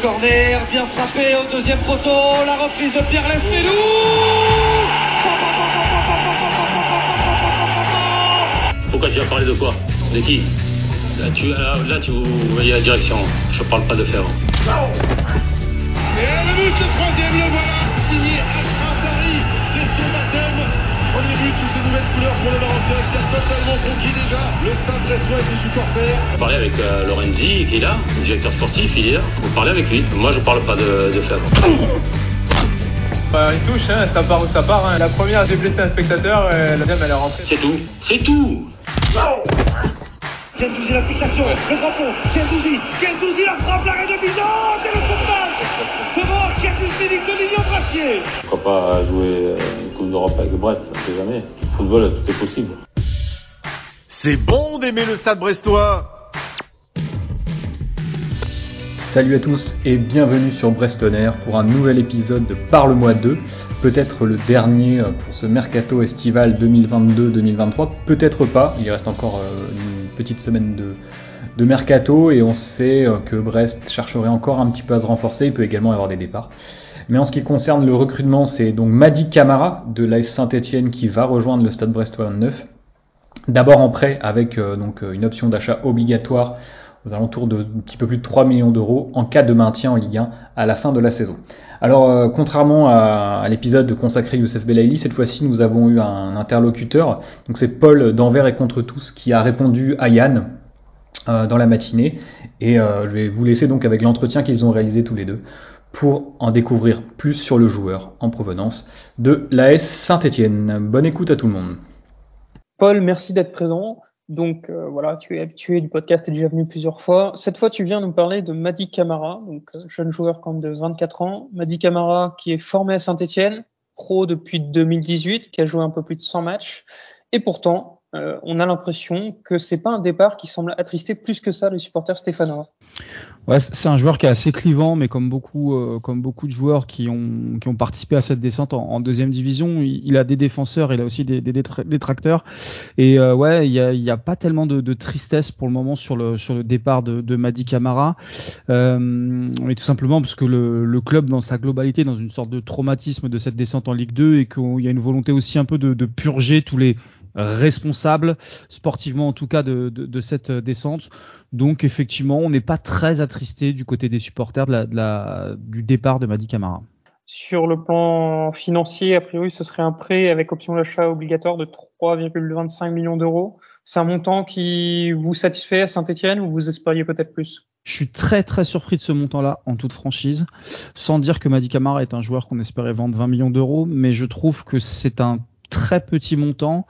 corner, bien frappé au deuxième poteau, la reprise de Pierre Lesmelou Pourquoi tu as parlé de quoi? De qui? Là, tu, là, là, tu voyez la direction. Je parle pas de faire. Et le but, le troisième, le voilà, ses supporters. Vous parlez avec euh, Lorenzi qui est là, le directeur sportif, il est là. Vous parlez avec lui. Moi, je parle pas de, de faire. Bah, une touche, hein, ça part où ça part. hein. La première, j'ai blessé un spectateur, et la deuxième, elle est rentrée. C'est tout. C'est tout. Gendouzi la fixation, le drapeau, Gendouzi, Gendouzi la frappe, l'arrêt de Bizot et le sauvetage devant Kiertus Félix de Lilian Brassier. Pourquoi pas jouer euh, une Coupe d'Europe avec Brest On sait jamais. Le football, tout est possible. C'est bon d'aimer le stade brestois. Salut à tous et bienvenue sur Brestonner pour un nouvel épisode de Parle-moi 2, peut-être le dernier pour ce mercato estival 2022-2023, peut-être pas, il reste encore euh, une petite semaine de, de mercato et on sait euh, que Brest chercherait encore un petit peu à se renforcer, il peut également y avoir des départs. Mais en ce qui concerne le recrutement, c'est donc Madi Camara de l'AS Saint-Etienne qui va rejoindre le stade brestois 9. D'abord en prêt avec euh, donc une option d'achat obligatoire aux alentours de un petit peu plus de 3 millions d'euros en cas de maintien en Ligue 1 à la fin de la saison. Alors euh, contrairement à, à l'épisode consacré Youssef Belaïli, cette fois-ci nous avons eu un interlocuteur, donc c'est Paul d'Envers et contre tous qui a répondu à Yann euh, dans la matinée et euh, je vais vous laisser donc avec l'entretien qu'ils ont réalisé tous les deux pour en découvrir plus sur le joueur en provenance de l'AS Saint-Etienne. Bonne écoute à tout le monde. Paul, merci d'être présent. Donc euh, voilà, tu es habitué du podcast, tu es déjà venu plusieurs fois. Cette fois, tu viens nous parler de Madi Camara, donc euh, jeune joueur quand de 24 ans. Madi Camara qui est formé à Saint-Etienne, pro depuis 2018, qui a joué un peu plus de 100 matchs. Et pourtant, euh, on a l'impression que c'est pas un départ qui semble attrister plus que ça les supporters stéphanois. Ouais, c'est un joueur qui est assez clivant, mais comme beaucoup, euh, comme beaucoup de joueurs qui ont, qui ont participé à cette descente en, deuxième division, il, a des défenseurs, il a aussi des, détracteurs. Et euh, ouais, il y a, a pas tellement de, tristesse pour le moment sur le, sur le départ de, de Madi Camara, euh, mais tout simplement parce que le, club, dans sa globalité, dans une sorte de traumatisme de cette descente en Ligue 2, et qu'il y a une volonté aussi un peu de purger tous les responsable sportivement en tout cas de, de, de, cette descente. Donc effectivement, on n'est pas très attristé du côté des supporters de la, de la, du départ de Madi Camara. Sur le plan financier, a priori, ce serait un prêt avec option d'achat obligatoire de 3,25 millions d'euros. C'est un montant qui vous satisfait à Saint-Etienne ou vous espériez peut-être plus? Je suis très très surpris de ce montant-là en toute franchise, sans dire que Madi Camara est un joueur qu'on espérait vendre 20 millions d'euros, mais je trouve que c'est un très petit montant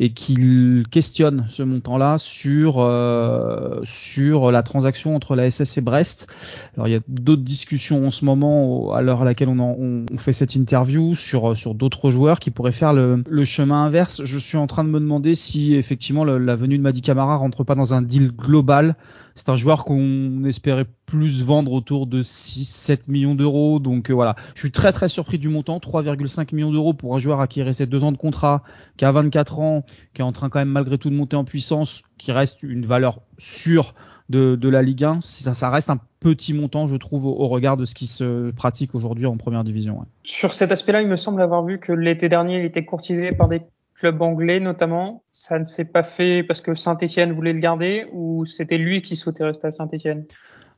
et qu'il questionne ce montant-là sur euh, sur la transaction entre la SS et Brest. Alors il y a d'autres discussions en ce moment à l'heure à laquelle on, en, on, fait cette interview sur sur d'autres joueurs qui pourraient faire le, le, chemin inverse. Je suis en train de me demander si effectivement la venue de Madi Camara rentre pas dans un deal global. C'est un joueur qu'on espérait plus vendre autour de 6-7 millions d'euros. Donc euh, voilà, je suis très très surpris du montant, 3,5 millions d'euros pour un joueur à qui il restait deux ans de contrat, qui a 24 ans, qui est en train quand même malgré tout de monter en puissance, qui reste une valeur sûre de, de la Ligue 1. Ça, ça, reste un petit montant, je trouve, au, regard de ce qui se pratique aujourd'hui en première division. Sur cet aspect-là, il me semble avoir vu que l'été dernier, il était courtisé par des clubs anglais notamment. Ça ne s'est pas fait parce que Saint-Etienne voulait le garder ou c'était lui qui souhaitait rester à Saint-Etienne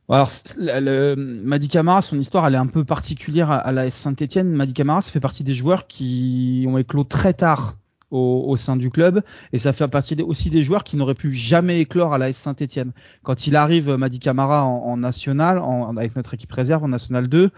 alors, le, Camara, son histoire, elle est un peu particulière à, à la Saint-Etienne. Madi Camara, ça fait partie des joueurs qui ont éclos très tard au, sein du club et ça fait partie aussi des joueurs qui n'auraient pu jamais éclore à la Saint-Etienne. Quand il arrive, Madi Camara en, national, avec notre équipe réserve en national 2,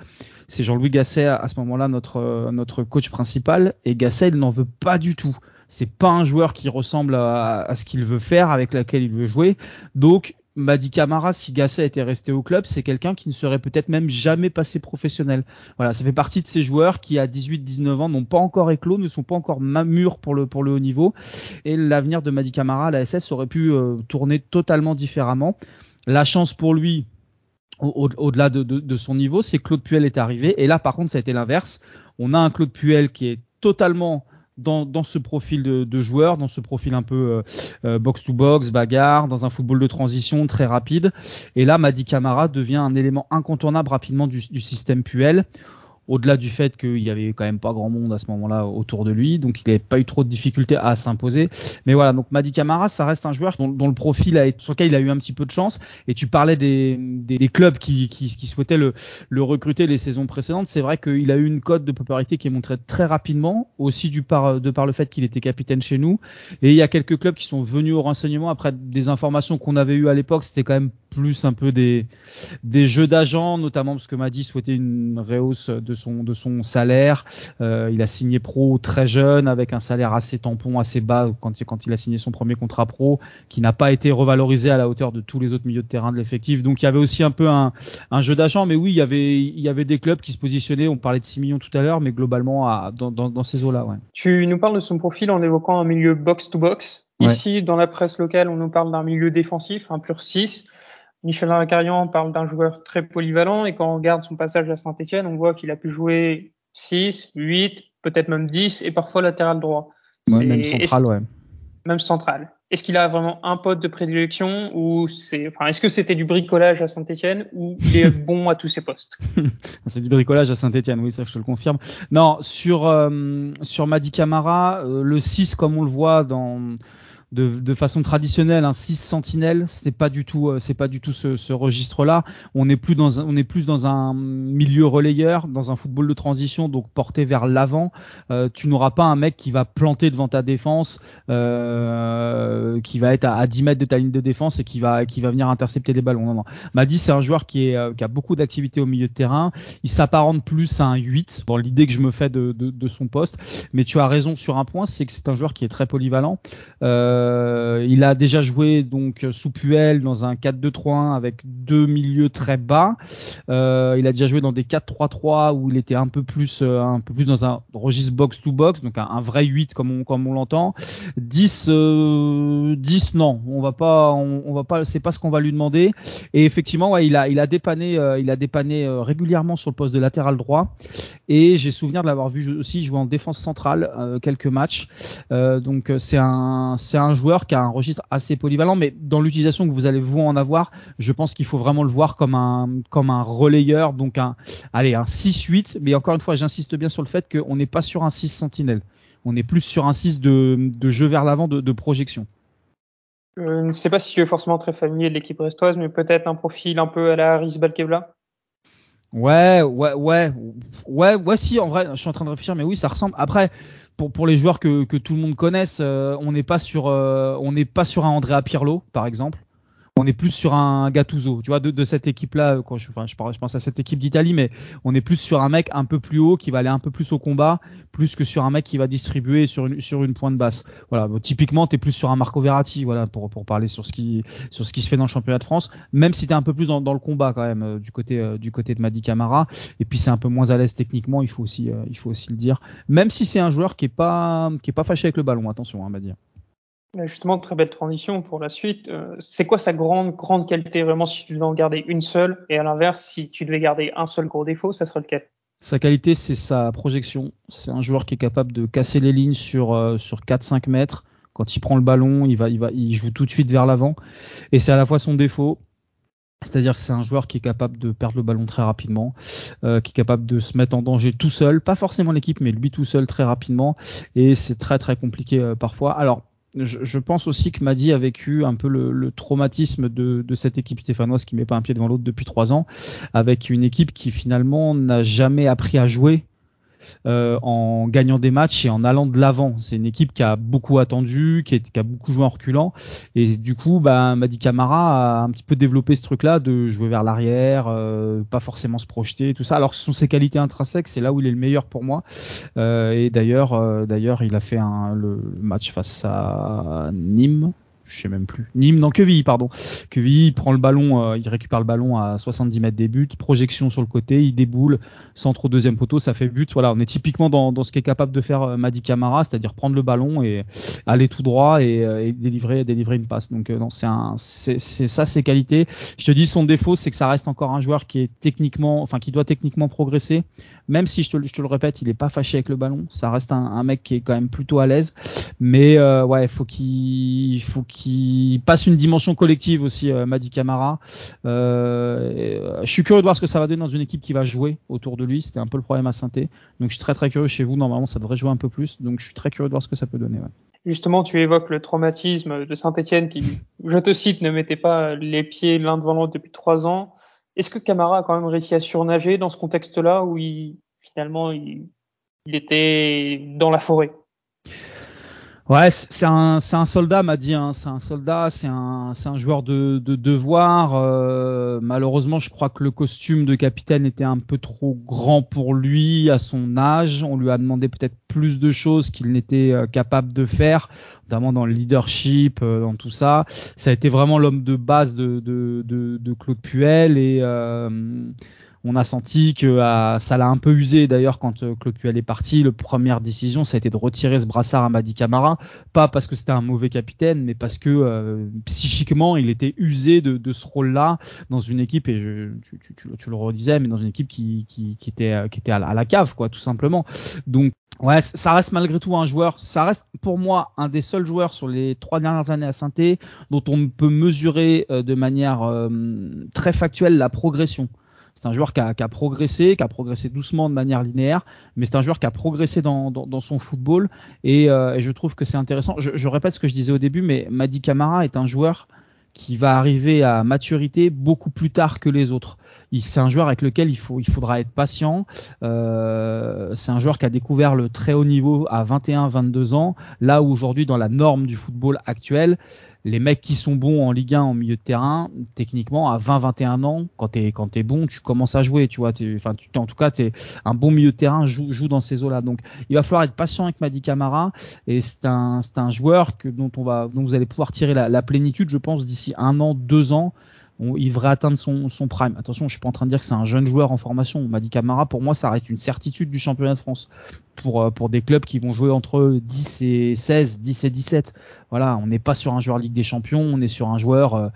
c'est Jean-Louis Gasset à, ce moment-là notre notre coach principal et Gasset il n'en veut pas du tout. C'est pas un joueur qui ressemble à, ce qu'il veut faire, avec laquelle il veut jouer. Donc Madi Camara, si Gasset était resté au club, c'est quelqu'un qui ne serait peut-être même jamais passé professionnel. Voilà, ça fait partie de ces joueurs qui à 18-19 ans n'ont pas encore éclos, ne sont pas encore mûrs pour le pour le haut niveau. Et l'avenir de Madi Camara à la SS aurait pu euh, tourner totalement différemment. La chance pour lui, au-delà au de, de, de, son niveau, c'est Claude Puel est arrivé. Et là, par contre, ça a été l'inverse. On a un Claude Puel qui est totalement dans, ce profil de, joueur, dans ce profil un peu box to box, bagarre, dans un football de transition très rapide. Et là, Madi Camara devient un élément incontournable rapidement du, du système Puel au-delà du fait qu'il y avait quand même pas grand monde à ce moment-là autour de lui, donc il n'avait pas eu trop de difficultés à s'imposer. Mais voilà, donc Madi Camara, ça reste un joueur dont, le profil a sur lequel il a eu un petit peu de chance. Et tu parlais des, clubs qui, souhaitaient le, recruter les saisons précédentes. C'est vrai qu'il a eu une cote de popularité qui est montrée très rapidement, aussi de par le fait qu'il était capitaine chez nous. Et il y a quelques clubs qui sont venus au renseignement après des informations qu'on avait eues à l'époque. C'était quand même plus un peu des, jeux d'agents, notamment parce que Madi souhaitait une réhausse de son, de son salaire. Euh, il a signé pro très jeune avec un salaire assez tampon, assez bas quand, quand il a signé son premier contrat pro, qui n'a pas été revalorisé à la hauteur de tous les autres milieux de terrain de l'effectif. Donc il y avait aussi un peu un, un jeu d'agents, mais oui, il y avait, il y avait des clubs qui se positionnaient. On parlait de 6 millions tout à l'heure, mais globalement à, dans, dans, dans, ces eaux-là. Ouais. Tu nous parles de son profil en évoquant un milieu box-to-box. Ici, dans la presse locale, on nous parle d'un milieu défensif, un pur 6. Michel Racarian parle d'un joueur très polyvalent et quand on regarde son passage à Saint-Etienne, on voit qu'il a pu jouer 6, 8, peut-être même 10 et parfois latéral droit. même central, ouais. Même central. Est-ce qu'il a vraiment un pote de prédilection ou c'est, enfin, est-ce que c'était du bricolage à Saint-Etienne ou il est bon à tous ses postes? C'est du bricolage à Saint-Etienne, oui, ça je te le confirme. Non, sur euh, sur Madi Camara, euh, le 6 comme on le voit dans de, de façon traditionnelle un 6 sentinelles c'est pas du tout euh, c'est pas du tout ce, ce registre là on est plus dans un, on est plus dans un milieu relayeur dans un football de transition donc porté vers l'avant. Euh, tu n'auras pas un mec qui va planter devant ta défense euh, qui va être à, à, 10 mètres de ta ligne de défense et qui va qui va venir intercepter des ballons. Non non. Madi c'est un joueur qui est euh, qui a beaucoup d'activité au milieu de terrain. Il s'apparente plus à un 8 bon l'idée que je me fais de, de, de, son poste. Mais tu as raison sur un point c'est que c'est un joueur qui est très polyvalent. Euh, euh, il a déjà joué donc sous Puel dans un 4-2-3-1 avec deux milieux très bas. Euh, il a déjà joué dans des 4-3-3 où il était un peu plus euh, un peu plus dans un registre box to box, donc un, vrai 8 comme on comme on l'entend. 10 10 non, on va pas on, va pas c'est pas ce qu'on va lui demander et effectivement il a il a dépanné il a dépanné régulièrement sur le poste de latéral droit et j'ai souvenir de l'avoir vu aussi jouer en défense centrale quelques matchs. donc c'est un c'est un un joueur qui a un registre assez polyvalent, mais dans l'utilisation que vous allez vous en avoir, je pense qu'il faut vraiment le voir comme un comme un relayeur, donc un allez un 6-8. Mais encore une fois, j'insiste bien sur le fait qu'on n'est pas sur un 6 sentinelle, on est plus sur un 6 de, de jeu vers l'avant, de, de, projection. Euh, je ne sais pas si tu es forcément très familier de l'équipe brestoise, mais peut-être un profil un peu à la Aris Balkebla. Ouais, ouais, ouais, ouais, ouais, si, en vrai, je suis en train de réfléchir, mais oui, ça ressemble. Après, pour, pour les joueurs que, que tout le monde connaisse, euh, on n'est pas sur, euh, on n'est pas sur un Andrea Pirlo, par exemple on est plus sur un Gattuso, tu vois, de, cette équipe-là. Quand je, enfin, je, je, pense à cette équipe d'Italie, mais on est plus sur un mec un peu plus haut qui va aller un peu plus au combat, plus que sur un mec qui va distribuer sur une sur une pointe basse. Voilà, typiquement, t'es plus sur un Marco Verratti, voilà, pour pour parler sur ce qui sur ce qui se fait dans le championnat de France. Même si t'es un peu plus dans, dans le combat quand même euh, du côté euh, du côté de Madi Camara. Et puis c'est un peu moins à l'aise techniquement, il faut aussi euh, il faut aussi le dire. Même si c'est un joueur qui est pas qui est pas fâché avec le ballon, attention, hein, Madi. Justement, très belle transition pour la suite. Euh, c'est quoi sa grande, grande qualité vraiment si tu devais en garder une seule Et à l'inverse, si tu devais garder un seul gros défaut, ça serait lequel? Sa qualité, c'est sa projection. C'est un joueur qui est capable de casser les lignes sur, euh, sur 4-5 mètres. Quand il prend le ballon, il, va, il, va, il joue tout de suite vers l'avant. Et c'est à la fois son défaut, c'est-à-dire que c'est un joueur qui est capable de perdre le ballon très rapidement, euh, qui est capable de se mettre en danger tout seul, pas forcément l'équipe, mais lui tout seul très rapidement, et c'est très très compliqué euh, parfois. Alors je, pense aussi que Madi a vécu un peu le, traumatisme de, cette équipe stéphanoise qui met pas un pied devant l'autre depuis trois ans, avec une équipe qui finalement n'a jamais appris à jouer euh, en gagnant des matchs et en allant de l'avant. C'est une équipe qui a beaucoup attendu, qui, a beaucoup joué en reculant. Et du coup, bah, Madi Camara a un petit peu développé ce truc-là de jouer vers l'arrière, euh, pas forcément se projeter, tout ça. Alors ce sont ses qualités intrinsèques, c'est là où il est le meilleur pour moi. Euh, et d'ailleurs, d'ailleurs, il a fait un, le match face à Nîmes je sais même plus. Nîmes, non, Quevilly, pardon. Quevilly, il prend le ballon, euh, il récupère le ballon à 70 mètres des buts, projection sur le côté, il déboule, centre au deuxième poteau, ça fait but. Voilà, on est typiquement dans, dans ce qu'est capable de faire euh, Madi Camara, c'est-à-dire prendre le ballon et aller tout droit et, euh, et délivrer, délivrer une passe. Donc non, c'est un, c'est ça ses qualités. Je te dis, son défaut, c'est que ça reste encore un joueur qui est techniquement, enfin qui doit techniquement progresser. Même si je te, je te le répète, il est pas fâché avec le ballon. Ça reste un, un mec qui est quand même plutôt à l'aise. Mais euh, ouais, faut qu'il faut qu'il passe une dimension collective aussi, euh, Madi Camara. Euh, je suis curieux de voir ce que ça va donner dans une équipe qui va jouer autour de lui. C'était un peu le problème à saint Donc je suis très très curieux chez vous. Normalement, ça devrait jouer un peu plus. Donc je suis très curieux de voir ce que ça peut donner. Justement, tu évoques le traumatisme de Saint-Etienne qui, je te cite, ne mettait pas les pieds l'un devant l'autre depuis trois ans. Est-ce que Camara a quand même réussi à surnager dans ce contexte-là où il, finalement il était dans la forêt? Ouais, c'est un, c'est un soldat, m'a dit. Hein. C'est un soldat, c'est un, c'est un joueur de, de devoir. Euh, malheureusement, je crois que le costume de capitaine était un peu trop grand pour lui à son âge. On lui a demandé peut-être plus de choses qu'il n'était euh, capable de faire, notamment dans le leadership, euh, dans tout ça. Ça a été vraiment l'homme de base de, de, de, de Claude Puel et on a senti que ah, ça l'a un peu usé d'ailleurs quand euh, Claude est parti. La première décision, ça a été de retirer ce brassard à Madi Camara, pas parce que c'était un mauvais capitaine, mais parce que euh, psychiquement, il était usé de, de ce rôle-là dans une équipe et je, tu, tu, tu, le redisais, mais dans une équipe qui, qui, qui était euh, qui était à la, cave, quoi, tout simplement. Donc Ouais, ça reste malgré tout un joueur. Ça reste pour moi un des seuls joueurs sur les trois dernières années à saint dont on peut mesurer de manière très factuelle la progression. C'est un joueur qui a, progressé, qui a progressé doucement de manière linéaire, mais c'est un joueur qui a progressé dans, son football et, euh, et, je trouve que c'est intéressant. Je, je, répète ce que je disais au début, mais Madi Camara est un joueur qui va arriver à maturité beaucoup plus tard que les autres. C'est un joueur avec lequel il, faut, il faudra être patient. Euh, c'est un joueur qui a découvert le très haut niveau à 21-22 ans, là où aujourd'hui dans la norme du football actuel, les mecs qui sont bons en Ligue 1 en milieu de terrain, techniquement, à 20-21 ans, quand t'es quand es bon, tu commences à jouer, tu vois. Enfin, en tout cas, es un bon milieu de terrain joue, joue dans ces eaux-là. Donc, il va falloir être patient avec Madi Camara, et c'est un un joueur que dont on va dont vous allez pouvoir tirer la, la plénitude, je pense, d'ici un an, deux ans il devrait atteindre son, son, prime. Attention, je suis pas en train de dire que c'est un jeune joueur en formation. On m'a dit Camara, pour moi, ça reste une certitude du championnat de France. Pour, euh, pour des clubs qui vont jouer entre 10 et 16, 10 et 17. Voilà, on n'est pas sur un joueur Ligue des Champions, on est sur un joueur, euh,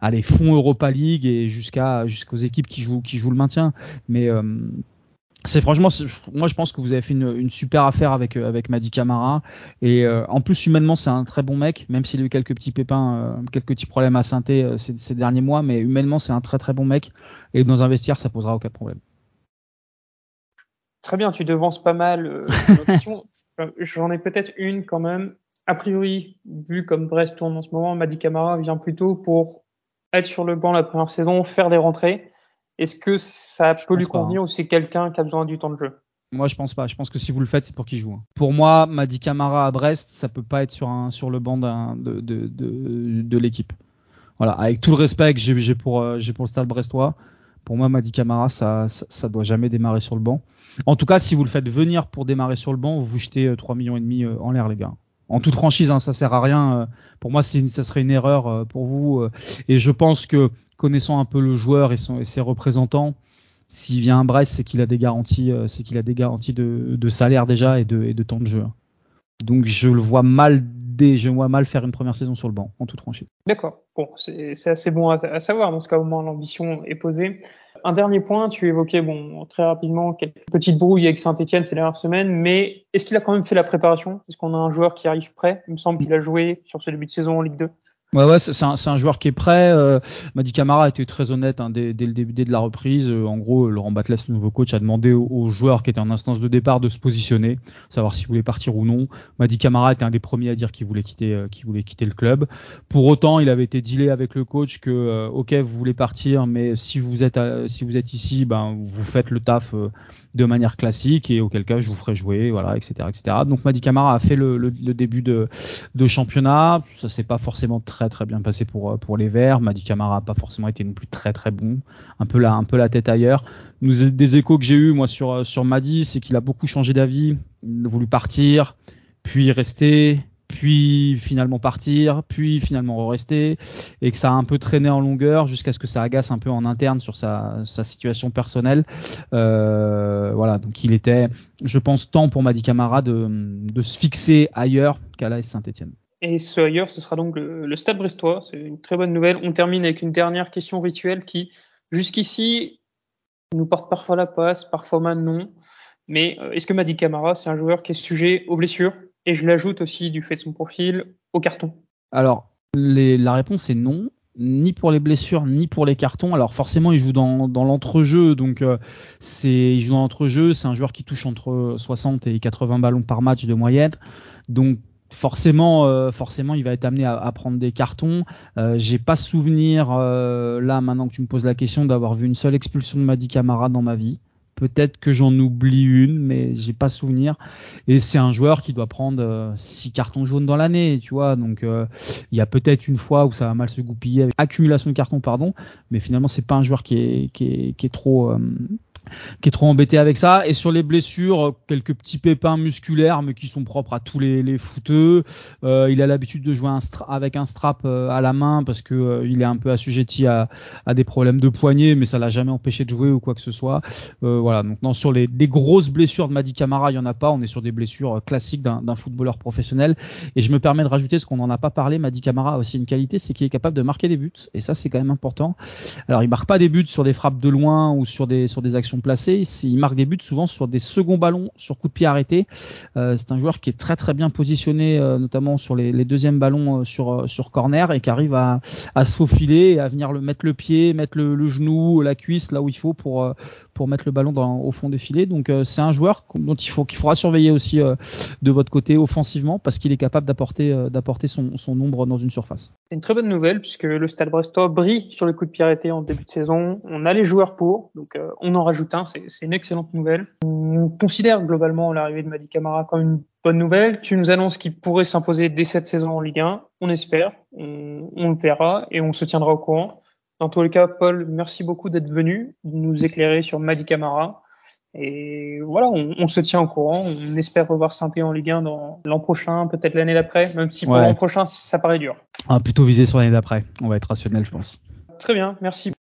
allez, fond Europa League et jusqu'à jusqu'aux équipes qui jouent, qui jouent le maintien. Mais euh, c'est franchement, moi je pense que vous avez fait une, une super affaire avec euh, avec Madi Camara et euh, en plus humainement c'est un très bon mec, même s'il a eu quelques petits pépins, euh, quelques petits problèmes à synthé ces, ces, derniers mois, mais humainement c'est un très très bon mec et dans un vestiaire ça posera aucun problème. Très bien, tu devances pas mal. J'en ai peut-être une quand même. A priori, vu comme Brest tourne en ce moment, Madi Camara vient plutôt pour être sur le banc la première saison, faire des rentrées. Est-ce que ça peut lui convenir hein. ou c'est quelqu'un qui a besoin du temps de jeu? Moi, je pense pas. Je pense que si vous le faites, c'est pour qu'il joue. Hein. Pour moi, Madi Camara à Brest, ça peut pas être sur un sur le banc de, de, de, de l'équipe. Voilà, avec tout le respect que j'ai pour euh, pour le stade brestois, pour moi, Madi Camara, ça, ça, ça doit jamais démarrer sur le banc. En tout cas, si vous le faites venir pour démarrer sur le banc, vous vous jetez 3 euh, millions et demi euh, en l'air, les gars. En toute franchise, hein, ça sert à rien. Pour moi, ça serait une erreur pour vous. Et je pense que connaissant un peu le joueur et, ses représentants, s'il vient à Brest, c'est qu'il a des garanties, euh, c'est qu'il a des garanties de, salaire déjà et de, temps de jeu. Donc je le vois mal je vois mal faire une première saison sur le banc, en toute franchise. D'accord. Bon, c'est assez bon à, à, savoir. Dans ce cas, au moins l'ambition est posée. Un dernier point, tu évoquais bon très rapidement quelques petites brouilles avec Saint-Etienne ces dernières semaines, mais est-ce qu'il a quand même fait la préparation? Est-ce qu'on a un joueur qui arrive prêt? Il me semble qu'il a joué sur ce début de saison en Ligue 2. Ouais, ouais, c'est un, un, joueur qui est prêt. Euh, Madi Camara a été très honnête hein, dès, dès, le début de la reprise. Euh, en gros, Laurent Batles, le nouveau coach, a demandé aux, joueurs qui étaient en instance de départ de se positionner, savoir s'ils voulaient partir ou non. Madi Camara était un des premiers à dire qu'il voulait quitter, euh, qu'il voulait quitter le club. Pour autant, il avait été dealé avec le coach que, euh, ok, vous voulez partir, mais si vous êtes, si vous êtes ici, ben vous faites le taf de manière classique et auquel cas je vous ferai jouer, voilà, etc., etc. Donc Madi Camara a fait le, le, le début de, de championnat. Ça s'est pas forcément très très bien passé pour pour les Verts. Madi Camara a pas forcément été non plus très très bon, un peu la un peu la tête ailleurs. Nous des échos que j'ai eu moi sur sur Madi, c'est qu'il a beaucoup changé d'avis, il a voulu partir, puis rester, puis finalement partir, puis finalement rester, et que ça a un peu traîné en longueur jusqu'à ce que ça agace un peu en interne sur sa, situation personnelle. Euh, voilà, donc il était, je pense, temps pour Madi Camara de, de se fixer ailleurs qu'à l'AS Saint-Etienne. Et ce ailleurs, ce sera donc le, Stade Brestois. C'est une très bonne nouvelle. On termine avec une dernière question rituelle qui, jusqu'ici, nous porte parfois la passe, parfois maintenant. Mais euh, est-ce que Madi Camara, c'est un joueur qui est sujet aux blessures? Et je l'ajoute aussi du fait de son profil au carton. Alors, la réponse est non ni pour les blessures ni pour les cartons. Alors forcément, il joue dans, dans l'entrejeu, donc euh, c'est il joue dans l'entrejeu. C'est un joueur qui touche entre 60 et 80 ballons par match de moyenne, donc forcément, euh, forcément, il va être amené à, prendre des cartons. Euh, J'ai pas souvenir là maintenant que tu me poses la question d'avoir vu une seule expulsion de Madi Camara dans ma vie. Peut-être que j'en oublie une, mais j'ai pas souvenir. Et c'est un joueur qui doit prendre 6 euh, cartons jaunes dans l'année, tu vois. Donc euh, il y a peut-être une fois où ça va mal se goupiller avec accumulation de cartons, pardon. Mais finalement c'est pas un joueur qui est qui est, trop euh, qui est trop embêté avec ça. Et sur les blessures, quelques petits pépins musculaires, mais qui sont propres à tous les, les footeux. Euh, il a l'habitude de jouer un avec un strap euh, à la main parce que euh, il est un peu assujetti à, des problèmes de poignet, mais ça l'a jamais empêché de jouer ou quoi que ce soit. Voilà. Donc non, sur les, les, grosses blessures de Madi Camara, il y en a pas. On est sur des blessures classiques d'un footballeur professionnel. Et je me permets de rajouter ce qu'on n'en a pas parlé. Madi Camara a aussi une qualité, c'est qu'il est capable de marquer des buts. Et ça, c'est quand même important. Alors, il marque pas des buts sur des frappes de loin ou sur des sur des actions placés. Il marque des buts souvent sur des seconds ballons, sur coup de pied arrêté. Euh, c'est un joueur qui est très très bien positionné, euh, notamment sur les, deuxièmes ballons euh, sur sur corner et qui arrive à, à se faufiler, à venir le mettre le pied, mettre le, genou, la cuisse là où il faut pour pour mettre le ballon au fond des filets. Donc c'est un joueur dont il faut qu'il faudra surveiller aussi de votre côté offensivement parce qu'il est capable d'apporter d'apporter son, son nombre dans une surface. C'est une très bonne nouvelle puisque le Stade Brestois brille sur le coup de pied arrêté en début de saison. On a les joueurs pour, donc on en rajoute c'est une excellente nouvelle. On considère globalement l'arrivée de Madi Camara comme une bonne nouvelle. Tu nous annonces qu'il pourrait s'imposer dès cette saison en Ligue 1. On espère, on, le verra et on se tiendra au courant. Dans tous les cas, Paul, merci beaucoup d'être venu nous éclairer sur Madi Camara. Et voilà, on, se tient au courant. On espère revoir saint en Ligue 1 dans l'an prochain, peut-être l'année d'après, même si pour l'an prochain, ça paraît dur. Ah, plutôt viser sur l'année d'après. On va être rationnel, je pense. Très bien, merci.